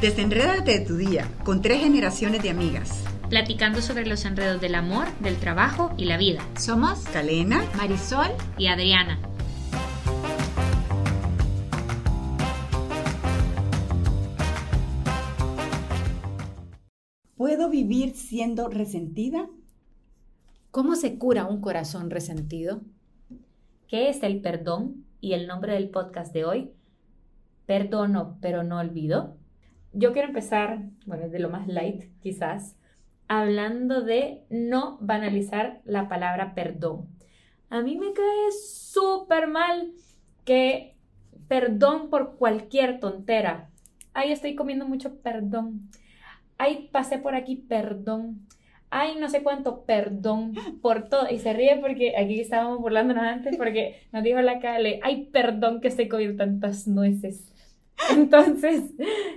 Desenrédate de tu día con tres generaciones de amigas. Platicando sobre los enredos del amor, del trabajo y la vida. Somos Calena, Marisol y Adriana. ¿Puedo vivir siendo resentida? ¿Cómo se cura un corazón resentido? ¿Qué es el perdón? Y el nombre del podcast de hoy, Perdono pero no olvido. Yo quiero empezar, bueno, de lo más light quizás, hablando de no banalizar la palabra perdón. A mí me cae súper mal que perdón por cualquier tontera. Ay, estoy comiendo mucho perdón. Ay, pasé por aquí, perdón. Ay, no sé cuánto, perdón por todo. Y se ríe porque aquí estábamos burlándonos antes porque nos dijo la Cale, ay, perdón que estoy comiendo tantas nueces. Entonces,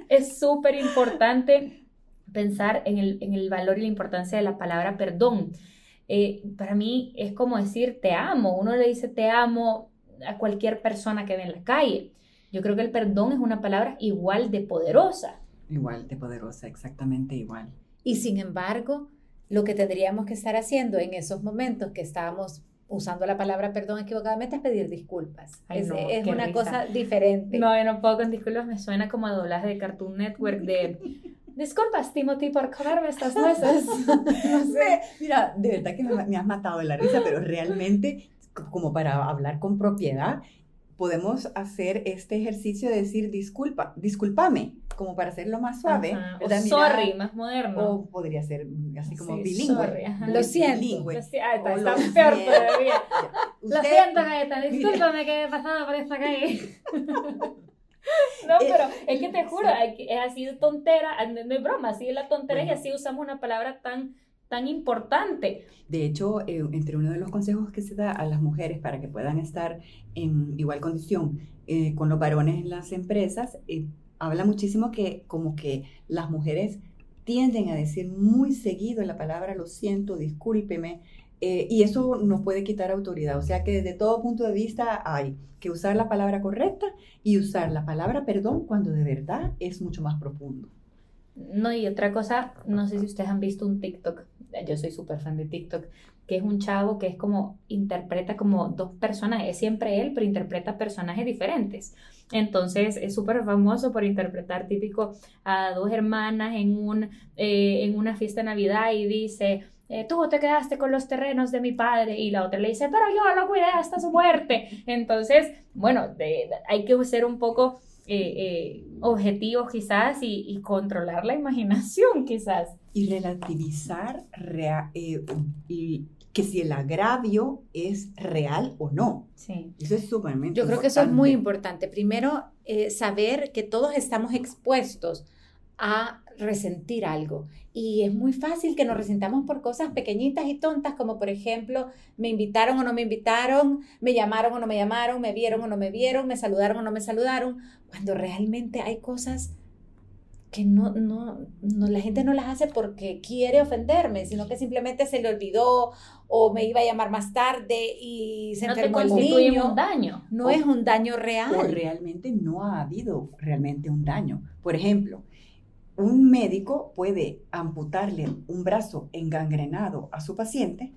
es súper importante pensar en el, valor y la importancia de la palabra perdón. Eh, para mí es como decir te amo. Uno le dice te amo a cualquier persona que ve en la calle. Yo creo que el perdón es una palabra igual de poderosa. Igual de poderosa, exactamente igual. Y sin embargo, lo que tendríamos que estar haciendo en esos momentos que estábamos usando la palabra perdón equivocadamente es pedir disculpas. es, una cosa diferente. No, yo no puedo con disculpas, me suena como a doblaje de Cartoon Network de Disculpas, Timothy, por comerme estas nueces. no sé. Mira, de verdad que me, has matado de la risa, pero realmente, como para hablar con propiedad, podemos hacer este ejercicio de decir disculpa, discúlpame, como para hacerlo más suave. O sorry, más moderno. O podría ser así como bilingüe. Lo siento. Bilingüe. Lo está, está peor todavía. Lo siento, Gaeta, discúlpame que he pasado por esta calle. No, pero es que te juro, es así de tontera, no es broma, así de la tontera y así usamos una palabra tan tan importante. De hecho, eh, entre uno de los consejos que se da a las mujeres para que puedan estar en igual condición eh, con los varones en las empresas, habla muchísimo que como que las mujeres tienden a decir muy seguido la palabra lo siento, discúlpeme, eh, y eso nos puede quitar autoridad. O sea que desde todo punto de vista hay que usar la palabra correcta y usar la palabra perdón cuando de verdad es mucho más profundo. No, y otra cosa, no sé si ustedes han visto un TikTok, yo soy súper fan de TikTok, que es un chavo que es como, interpreta como dos personas, es siempre él, pero interpreta personajes diferentes. Entonces es súper famoso por interpretar típico a dos hermanas en, un, eh, en una fiesta de Navidad y dice, eh, tú te quedaste con los terrenos de mi padre y la otra le dice, pero yo lo cuidé hasta su muerte. Entonces, bueno, hay que ser un poco eh, eh, objetivos quizás y, controlar la imaginación quizás. Y relativizar y que si el agravio es real o no. Sí. Eso es súper Yo creo que eso es muy importante. Primero, saber que todos estamos expuestos a resentir algo. Y es muy fácil que nos resintamos por cosas pequeñitas y tontas, como por ejemplo, me invitaron o no me invitaron, me llamaron o no me llamaron, me vieron o no me vieron, me saludaron o no me saludaron, cuando realmente hay cosas que no, no, no, la gente no las hace porque quiere ofenderme, sino que simplemente se le olvidó o me iba a llamar más tarde y se no enfermó el niño. un daño. No es un daño real. O realmente no ha habido realmente un daño. Por ejemplo, un médico puede amputarle un brazo engangrenado a su paciente.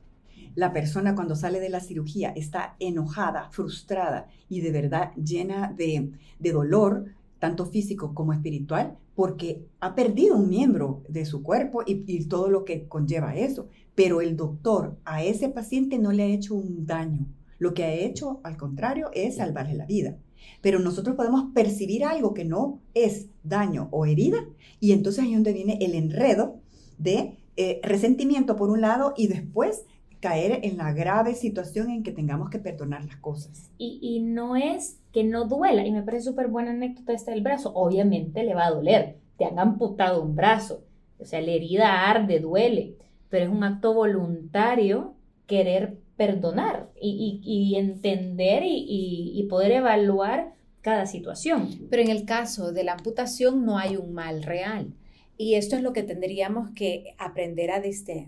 La persona cuando sale de la cirugía está enojada, frustrada y de verdad llena de, dolor, tanto físico como espiritual, porque ha perdido un miembro de su cuerpo y, y, todo lo que conlleva eso. Pero el doctor a ese paciente no le ha hecho un daño. Lo que ha hecho, al contrario, es salvarle la vida. Pero nosotros podemos percibir algo que no es daño o herida y entonces ahí es donde viene el enredo de eh, resentimiento por un lado y después caer en la grave situación en que tengamos que perdonar las cosas. Y, y no es que no duela, y me parece súper buena anécdota esta del brazo, obviamente le va a doler, te han amputado un brazo, o sea, la herida arde, duele, pero es un acto voluntario querer perdonar y, entender y, poder evaluar cada situación. Pero en el caso de la amputación no hay un mal real. Y esto es lo que tendríamos que aprender a,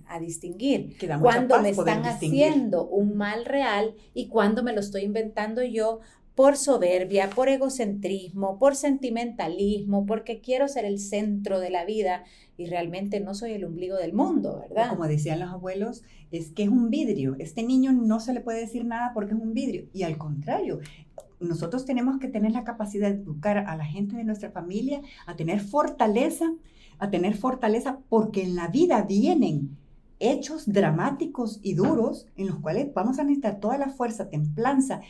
a distinguir. Cuando me están haciendo un mal real y cuando me lo estoy inventando yo por soberbia, por egocentrismo, por sentimentalismo, porque quiero ser el centro de la vida y realmente no soy el ombligo del mundo, ¿verdad? Como decían los abuelos, es que es un vidrio. Este niño no se le puede decir nada porque es un vidrio. Y al contrario, nosotros tenemos que tener la capacidad de educar a la gente de nuestra familia a tener fortaleza, a tener fortaleza porque en la vida vienen hechos dramáticos y duros en los cuales vamos a necesitar toda la fuerza, templanza,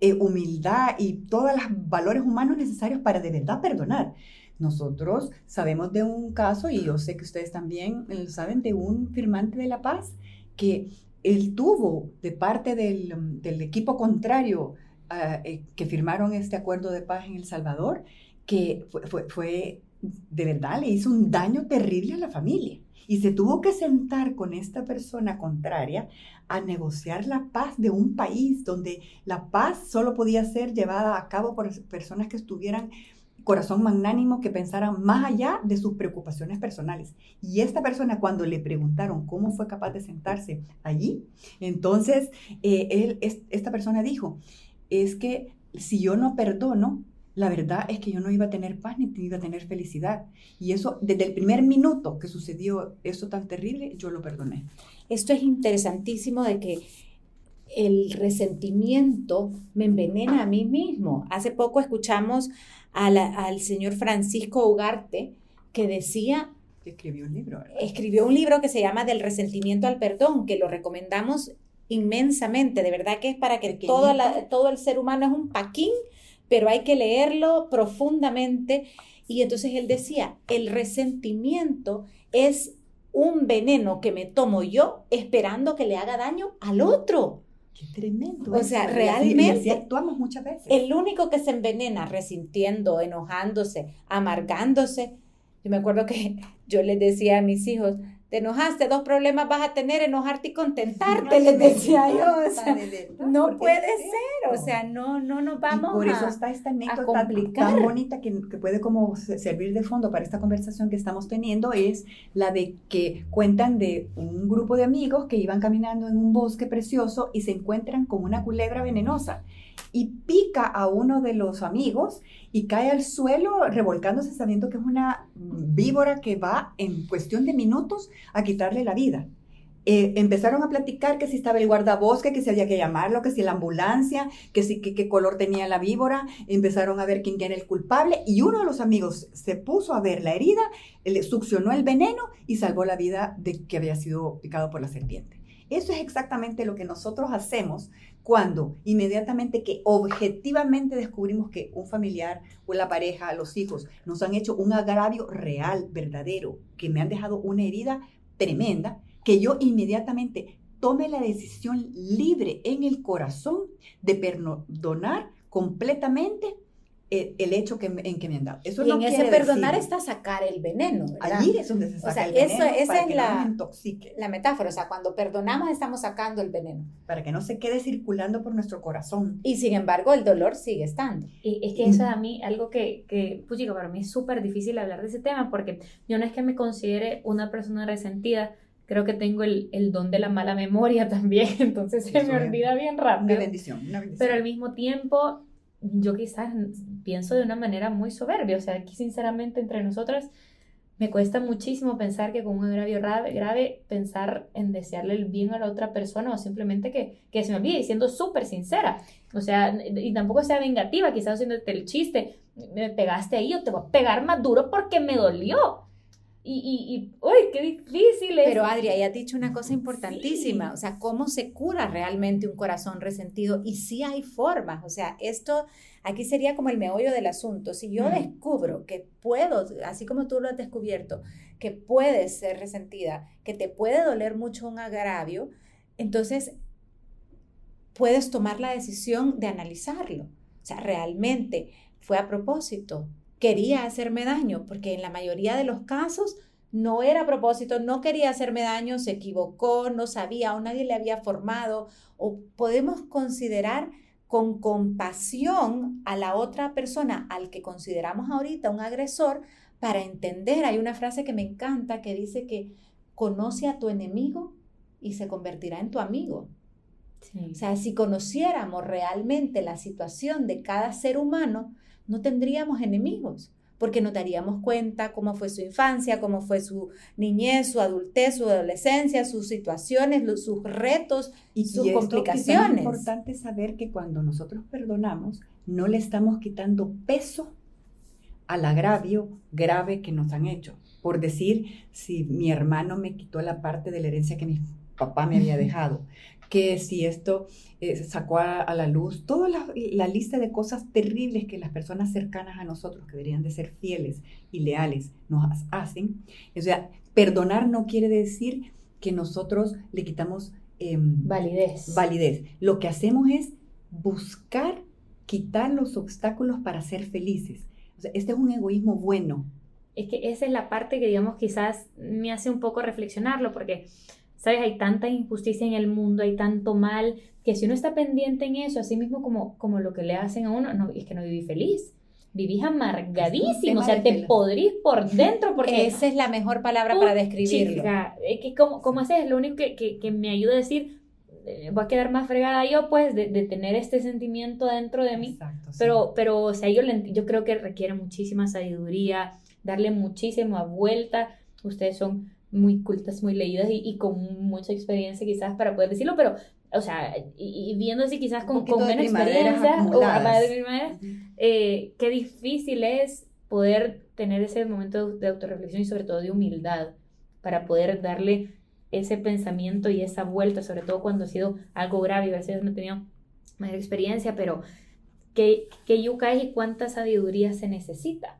eh, humildad y todos los valores humanos necesarios para de verdad perdonar. Nosotros sabemos de un caso, y yo sé que ustedes también lo saben, de un firmante de la paz que él tuvo de parte del, del equipo contrario uh, eh, que firmaron este acuerdo de paz en El Salvador, que fue, fue, de verdad, le hizo un daño terrible a la familia. Y se tuvo que sentar con esta persona contraria a negociar la paz de un país donde la paz solo podía ser llevada a cabo por personas que estuvieran corazón magnánimo que pensaran más allá de sus preocupaciones personales. Y esta persona, cuando le preguntaron cómo fue capaz de sentarse allí, entonces eh, él, esta persona dijo, es que si yo no perdono, la verdad es que yo no iba a tener paz ni iba a tener felicidad. Y eso, desde el primer minuto que sucedió eso tan terrible, yo lo perdoné. Esto es interesantísimo de que el resentimiento me envenena a mí mismo. Hace poco escuchamos al señor Francisco Ugarte que decía... Escribió un libro. Escribió un libro que se llama Del resentimiento al perdón, que lo recomendamos inmensamente. De verdad que es para que todo, todo el ser humano es un paquín, pero hay que leerlo profundamente. Y entonces él decía, el resentimiento es un veneno que me tomo yo esperando que le haga daño al otro. Qué tremendo. O sea, realmente. actuamos muchas veces. El único que se envenena resintiendo, enojándose, amargándose. Yo me acuerdo que yo les decía a mis hijos, te enojaste, dos problemas vas a tener, enojarte y contentarte, les decía yo. O sea, no puede ser, o sea, no, no nos vamos y por eso está esta anécdota tan bonita que, que, puede como servir de fondo para esta conversación que estamos teniendo, es la de que cuentan de un grupo de amigos que iban caminando en un bosque precioso y se encuentran con una culebra venenosa y pica a uno de los amigos y cae al suelo revolcándose sabiendo que es una víbora que va en cuestión de minutos a quitarle la vida. Eh, empezaron a platicar que si estaba el guardabosque, que si había que llamarlo, que si la ambulancia, que si qué color tenía la víbora, empezaron a ver quién era el culpable y uno de los amigos se puso a ver la herida, le succionó el veneno y salvó la vida de que había sido picado por la serpiente. Eso es exactamente lo que nosotros hacemos cuando inmediatamente que objetivamente descubrimos que un familiar o la pareja, los hijos, nos han hecho un agravio real, verdadero, que me han dejado una herida tremenda, que yo inmediatamente tome la decisión libre en el corazón de perdonar completamente el, hecho que, en que me han dado. Eso y en ese perdonar está sacar el veneno. Allí es donde se saca el veneno eso, para es que la, no nos intoxique. la metáfora. O sea, cuando perdonamos estamos sacando el veneno. Para que no se quede circulando por nuestro corazón. Y sin embargo, el dolor sigue estando. Y es que eso a mí, algo que, que pues chico, para mí es súper difícil hablar de ese tema porque yo no es que me considere una persona resentida, creo que tengo el, el, don de la mala memoria también, entonces se me olvida bien rápido. Una bendición, una bendición. Pero al mismo tiempo yo quizás pienso de una manera muy soberbia, o sea, aquí sinceramente entre nosotras me cuesta muchísimo pensar que con un agravio grave, pensar en desearle el bien a la otra persona o simplemente que, que se me olvide, siendo súper sincera, o sea, y tampoco sea vengativa, quizás haciéndote el chiste, me pegaste ahí, o te voy a pegar más duro porque me dolió, y, y, y uy, qué difícil es. Pero Adria, ya has dicho una cosa importantísima, o sea, cómo se cura realmente un corazón resentido y sí hay formas, o sea, esto aquí sería como el meollo del asunto. Si yo descubro que puedo, así como tú lo has descubierto, que puedes ser resentida, que te puede doler mucho un agravio, entonces puedes tomar la decisión de analizarlo. O sea, realmente fue a propósito, quería hacerme daño, porque en la mayoría de los casos no era a propósito, no quería hacerme daño, se equivocó, no sabía o nadie le había formado, o podemos considerar con compasión a la otra persona al que consideramos ahorita un agresor para entender. Hay una frase que me encanta que dice que conoce a tu enemigo y se convertirá en tu amigo. O sea, si conociéramos realmente la situación de cada ser humano, no tendríamos enemigos, porque nos daríamos cuenta cómo fue su infancia, cómo fue su niñez, su adultez, su adolescencia, sus situaciones, sus retos y sus y complicaciones. Es importante saber que cuando nosotros perdonamos, no le estamos quitando peso al agravio grave que nos han hecho. Por decir, si mi hermano me quitó la parte de la herencia que mi papá me había dejado, que si esto eh, sacó a, la luz toda la, lista de cosas terribles que las personas cercanas a nosotros, que deberían de ser fieles y leales, nos hacen. O sea, perdonar no quiere decir que nosotros le quitamos em, validez. validez. Lo que hacemos es buscar quitar los obstáculos para ser felices. O sea, este es un egoísmo bueno. Es que esa es la parte que, digamos, quizás me hace un poco reflexionarlo, porque ¿Sabes? Hay tanta injusticia en el mundo, hay tanto mal, que si uno está pendiente en eso, así mismo como, como lo que le hacen a uno, no, es que no viví feliz. Vivís amargadísimo, o sea, te podrís por dentro porque... Esa es la mejor palabra para describirlo. es que como, como ese es lo único que, que, me ayuda a decir, eh, voy a quedar más fregada yo, pues, de, de tener este sentimiento dentro de mí. Exacto, pero, pero, o sea, yo, yo creo que requiere muchísima sabiduría, darle muchísima vuelta. Ustedes son muy cultas, muy leídas y, con mucha experiencia quizás para poder decirlo, pero, o sea, y, viendo así quizás con, con menos experiencia, o eh, qué difícil es poder tener ese momento de autorreflexión y sobre todo de humildad para poder darle ese pensamiento y esa vuelta, sobre todo cuando ha sido algo grave, a veces no he tenido mayor experiencia, pero ¿qué, qué yuca es y cuánta sabiduría se necesita?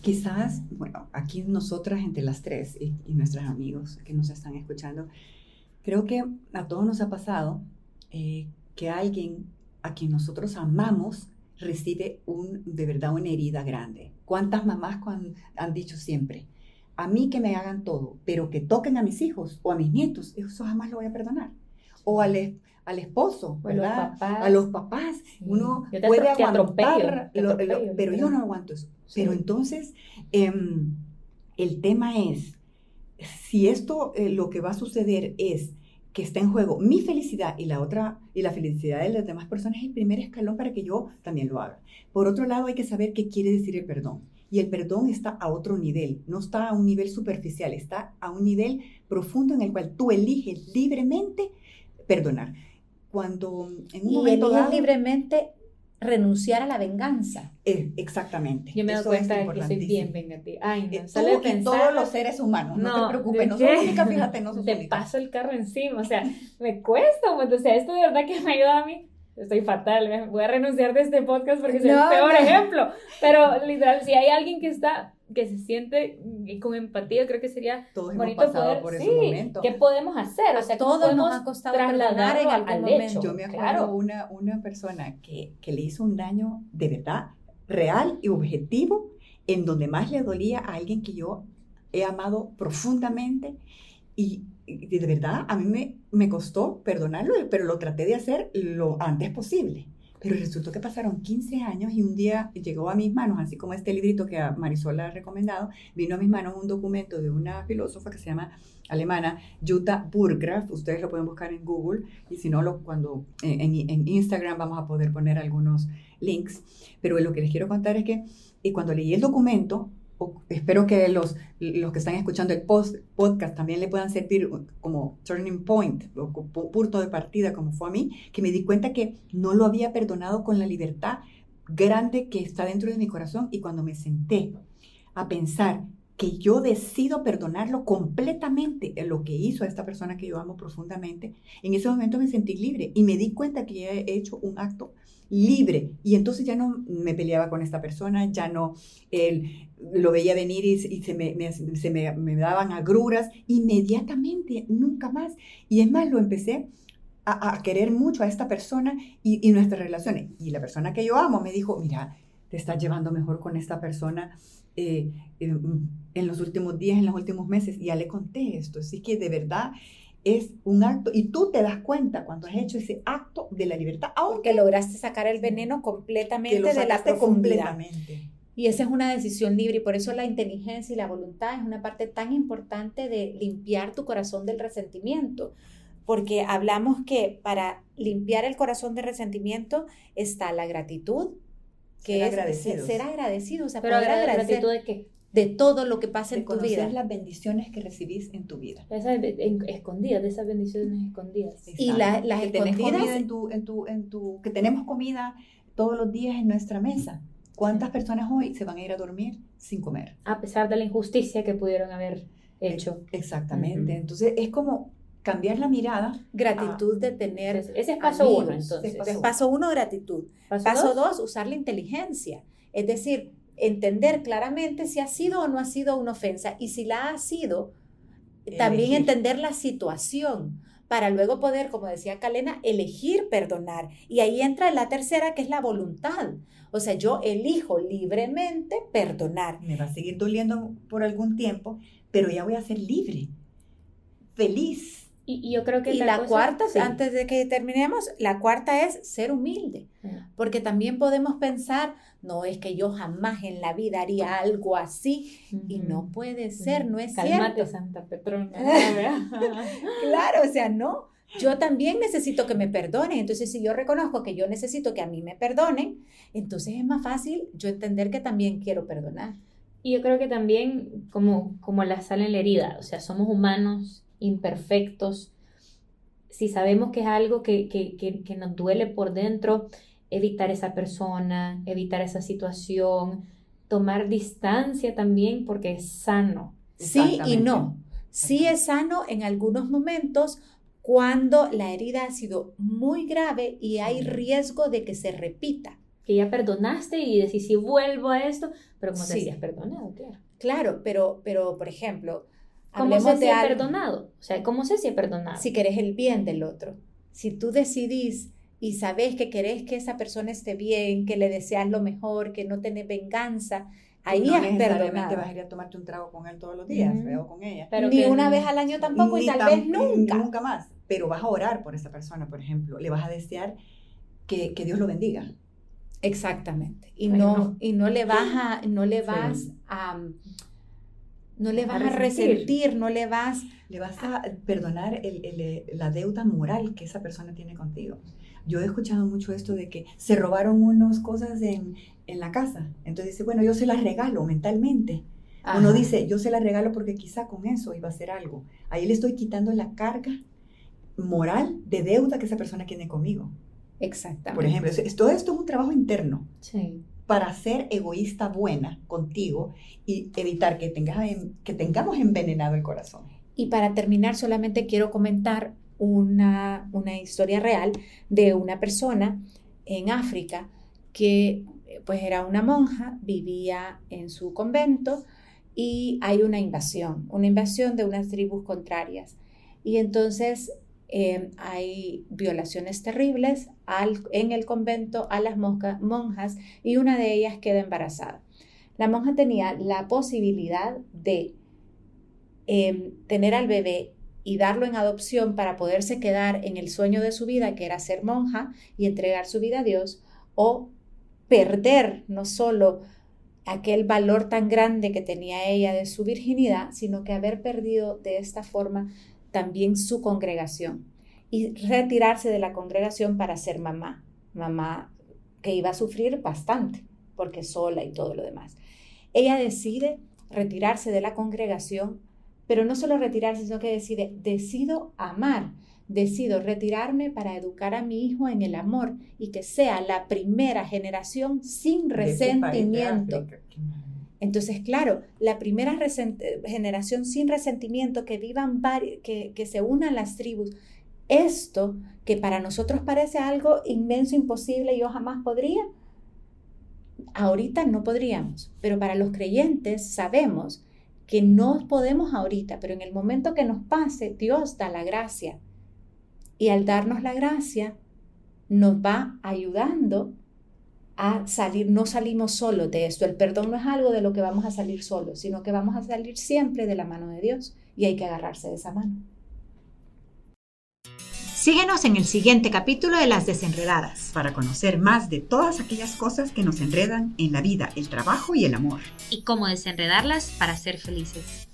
Quizás, bueno, aquí nosotras entre las tres y, nuestros amigos que nos están escuchando, creo que a todos nos ha pasado eh, que alguien a quien nosotros amamos recibe un, de verdad una herida grande. ¿Cuántas mamás han dicho siempre? A mí que me hagan todo, pero que toquen a mis hijos o a mis nietos, eso jamás lo voy a perdonar. O al, al esposo, ¿verdad? A los papás. Uno puede aguantar, pero yo no aguanto eso. Pero entonces, em, el tema es, si esto eh, lo que va a suceder es que está en juego mi felicidad y la otra, y la felicidad de las demás personas, es el primer escalón para que yo también lo haga. Por otro lado, hay que saber qué quiere decir el perdón. Y el perdón está a otro nivel, no está a un nivel superficial, está a un nivel profundo en el cual tú eliges libremente perdonar. Cuando en un y momento dado, libremente renunciar a la venganza. Eh, exactamente. Yo me doy cuenta de que soy bien vengativa. Ay, no, eh, sale todos los seres humanos, no, te preocupes, no somos únicas, fíjate, no Te paso el carro encima, o sea, me cuesta, pues, o sea, esto de verdad que me ayuda a mí. Estoy fatal, voy a renunciar de este podcast porque soy el peor ejemplo. Pero literal, si hay alguien que está que se siente con empatía, creo que sería Todos bonito hemos pasado por ese momento. ¿Qué podemos hacer? O sea, todo nos ha costado trasladar en algún momento. Yo me acuerdo una, una persona que, que le hizo un daño de verdad, real y objetivo, en donde más le dolía a alguien que yo he amado profundamente y, y de verdad a mí me, me costó perdonarlo, pero lo traté de hacer lo antes posible. Pero resultó que pasaron 15 años y un día llegó a mis manos, así como este librito que Marisol ha recomendado, vino a mis manos un documento de una filósofa que se llama alemana, Jutta Burgraf. Ustedes lo pueden buscar en Google y si no, lo, cuando en, en, Instagram vamos a poder poner algunos links. Pero lo que les quiero contar es que y cuando leí el documento, espero que los, los que están escuchando el podcast también le puedan servir como turning point, o punto de partida, como fue a mí, que me di cuenta que no lo había perdonado con la libertad grande que está dentro de mi corazón y cuando me senté a pensar que yo decido perdonarlo completamente en lo que hizo a esta persona que yo amo profundamente, en ese momento me sentí libre y me di cuenta que he hecho un acto libre. Y entonces ya no me peleaba con esta persona, ya no él, lo veía venir y, se, me, se me, daban agruras inmediatamente, nunca más. Y es más, lo empecé a, querer mucho a esta persona y, y, nuestras relaciones. Y la persona que yo amo me dijo, mira, te estás llevando mejor con esta persona eh, en los últimos días, en los últimos meses. Ya le conté esto. Así que de verdad es un acto, y tú te das cuenta cuando has hecho ese acto de la libertad, aunque lograste sacar el veneno completamente de la profundidad. Y esa es una decisión libre y por eso la inteligencia y la voluntad es una parte tan importante de limpiar tu corazón del resentimiento. porque hablamos que para limpiar el corazón de resentimiento está la gratitud, que Ser es agradecidos. ser agradecido, o sea, Pero poder agradecer gratitud de qué? De todo lo que pasa de en tu conocer vida. las bendiciones que recibís en tu vida. Esas en- escondidas, de esas bendiciones escondidas. Y la- las que escondidas- en tu, en tu, en tu, que tenemos comida todos los días en nuestra mesa. ¿Cuántas personas hoy se van a ir a dormir sin comer? A pesar de la injusticia que pudieron haber hecho. Exactamente. Ujú. Entonces es como cambiar la mirada. Gratitud de tener Entonces, ese es paso amigos. uno, entonces. Paso paso uno, gratitud. Paso, Paso dos, dos, usar la inteligencia. Es decir, entender claramente si ha sido o no ha sido una ofensa y si la ha sido, también Elegir. entender la situación para luego poder, como decía Kalena, elegir perdonar. Y ahí entra la tercera, que es la voluntad. O sea, yo elijo libremente perdonar. Me va a seguir doliendo por algún tiempo, pero ya voy a ser libre, feliz. Y, y yo creo que Y la, cosa- cuarta, sí. antes de que terminemos, la cuarta es ser humilde. Porque también podemos pensar, no es que yo jamás en la vida haría algo así. Y Ujú. no puede ser, no es Cálmate, cierto. Santa Petrona. Claro, o sea, no. Yo también necesito que me perdonen. Entonces, si yo reconozco que yo necesito que a mí me perdonen, entonces es más fácil yo entender que también quiero perdonar. Y yo creo que también, como, como la sal en la herida, o sea, somos humanos, imperfectos. Si sabemos que es algo que, que, que, que nos duele por dentro, evitar esa persona, evitar esa situación, tomar distancia también porque es sano. Sí y no. Sí es sano en algunos momentos cuando la herida ha sido muy grave y hay Sí. riesgo de que se repita. Que ya perdonaste y decís, si vuelvo a esto, pero como te Sí. decías, perdonado, claro. Claro, pero, pero por ejemplo, ¿Cómo sé si he algo- perdonado? O sea, ¿cómo sé si he perdonado? si querés el bien del otro. Si tú decidís y sabes que querés que esa persona esté bien, que le deseas lo mejor, que no tenés venganza, ahí no has perdonado. vas a ir a tomarte un trago con él todos los días, Ujú. o con ella. Pero Ni una vez al año tampoco y Ni tal tam- vez y nunca. Nunca más. Pero vas a orar por esa persona, por ejemplo. Le vas a desear que, que Dios lo bendiga. Exactamente. Y Ay, no, no. y no le vas a, no le Sí. vas a, no le vas a resentir. resentir, no le vas, Le vas a perdonar el- el- la deuda moral que esa persona tiene contigo. Yo he escuchado mucho esto de que se robaron unas cosas en, en la casa. Entonces dice, bueno, yo se las regalo mentalmente. Uno Ajá. dice, yo se las regalo porque quizá con eso iba a hacer algo. Ahí le estoy quitando la carga moral de deuda que esa persona tiene conmigo. Exactamente. Por ejemplo, todo esto es un trabajo interno Sí. Para ser egoísta buena contigo y evitar que, tengas, en- que tengamos envenenado el corazón. Y para terminar, solamente quiero comentar una, una historia real de una persona en África que eh, pues era una monja, vivía en su convento y hay una invasión, una invasión de unas tribus contrarias. Y entonces eh, hay violaciones terribles al- en el convento a las monjas y una de ellas queda embarazada. La monja tenía la posibilidad de eh, tener al bebé y darlo en adopción para poderse quedar en el sueño de su vida, que era ser monja y entregar su vida a Dios, o perder no solo aquel valor tan grande que tenía ella de su virginidad, sino que haber perdido de esta forma también su congregación y retirarse de la congregación para ser mamá, mamá que iba a sufrir bastante, porque sola y todo lo demás. Ella decide retirarse de la congregación, pero no solo retirarse, sino que decide, decido amar, decido retirarme para educar a mi hijo en el amor y que sea la primera generación sin resentimiento. Entonces, claro, la primera generación sin resentimiento, que vivan, que se unan las tribus, esto que para nosotros parece algo inmenso, imposible, yo jamás podría, ahorita no podríamos, pero para los creyentes sabemos que no podemos ahorita, pero en el momento que nos pase, Dios da la gracia. Y al darnos la gracia, nos va ayudando a salir, no salimos solos de esto. El perdón no es algo de lo que vamos a salir solos, sino que vamos a salir siempre de la mano de Dios y hay que agarrarse de esa mano. Síguenos en el siguiente capítulo de Las Desenredadas. Para conocer más de todas aquellas cosas que nos enredan en la vida, el trabajo y el amor. Y cómo desenredarlas para ser felices.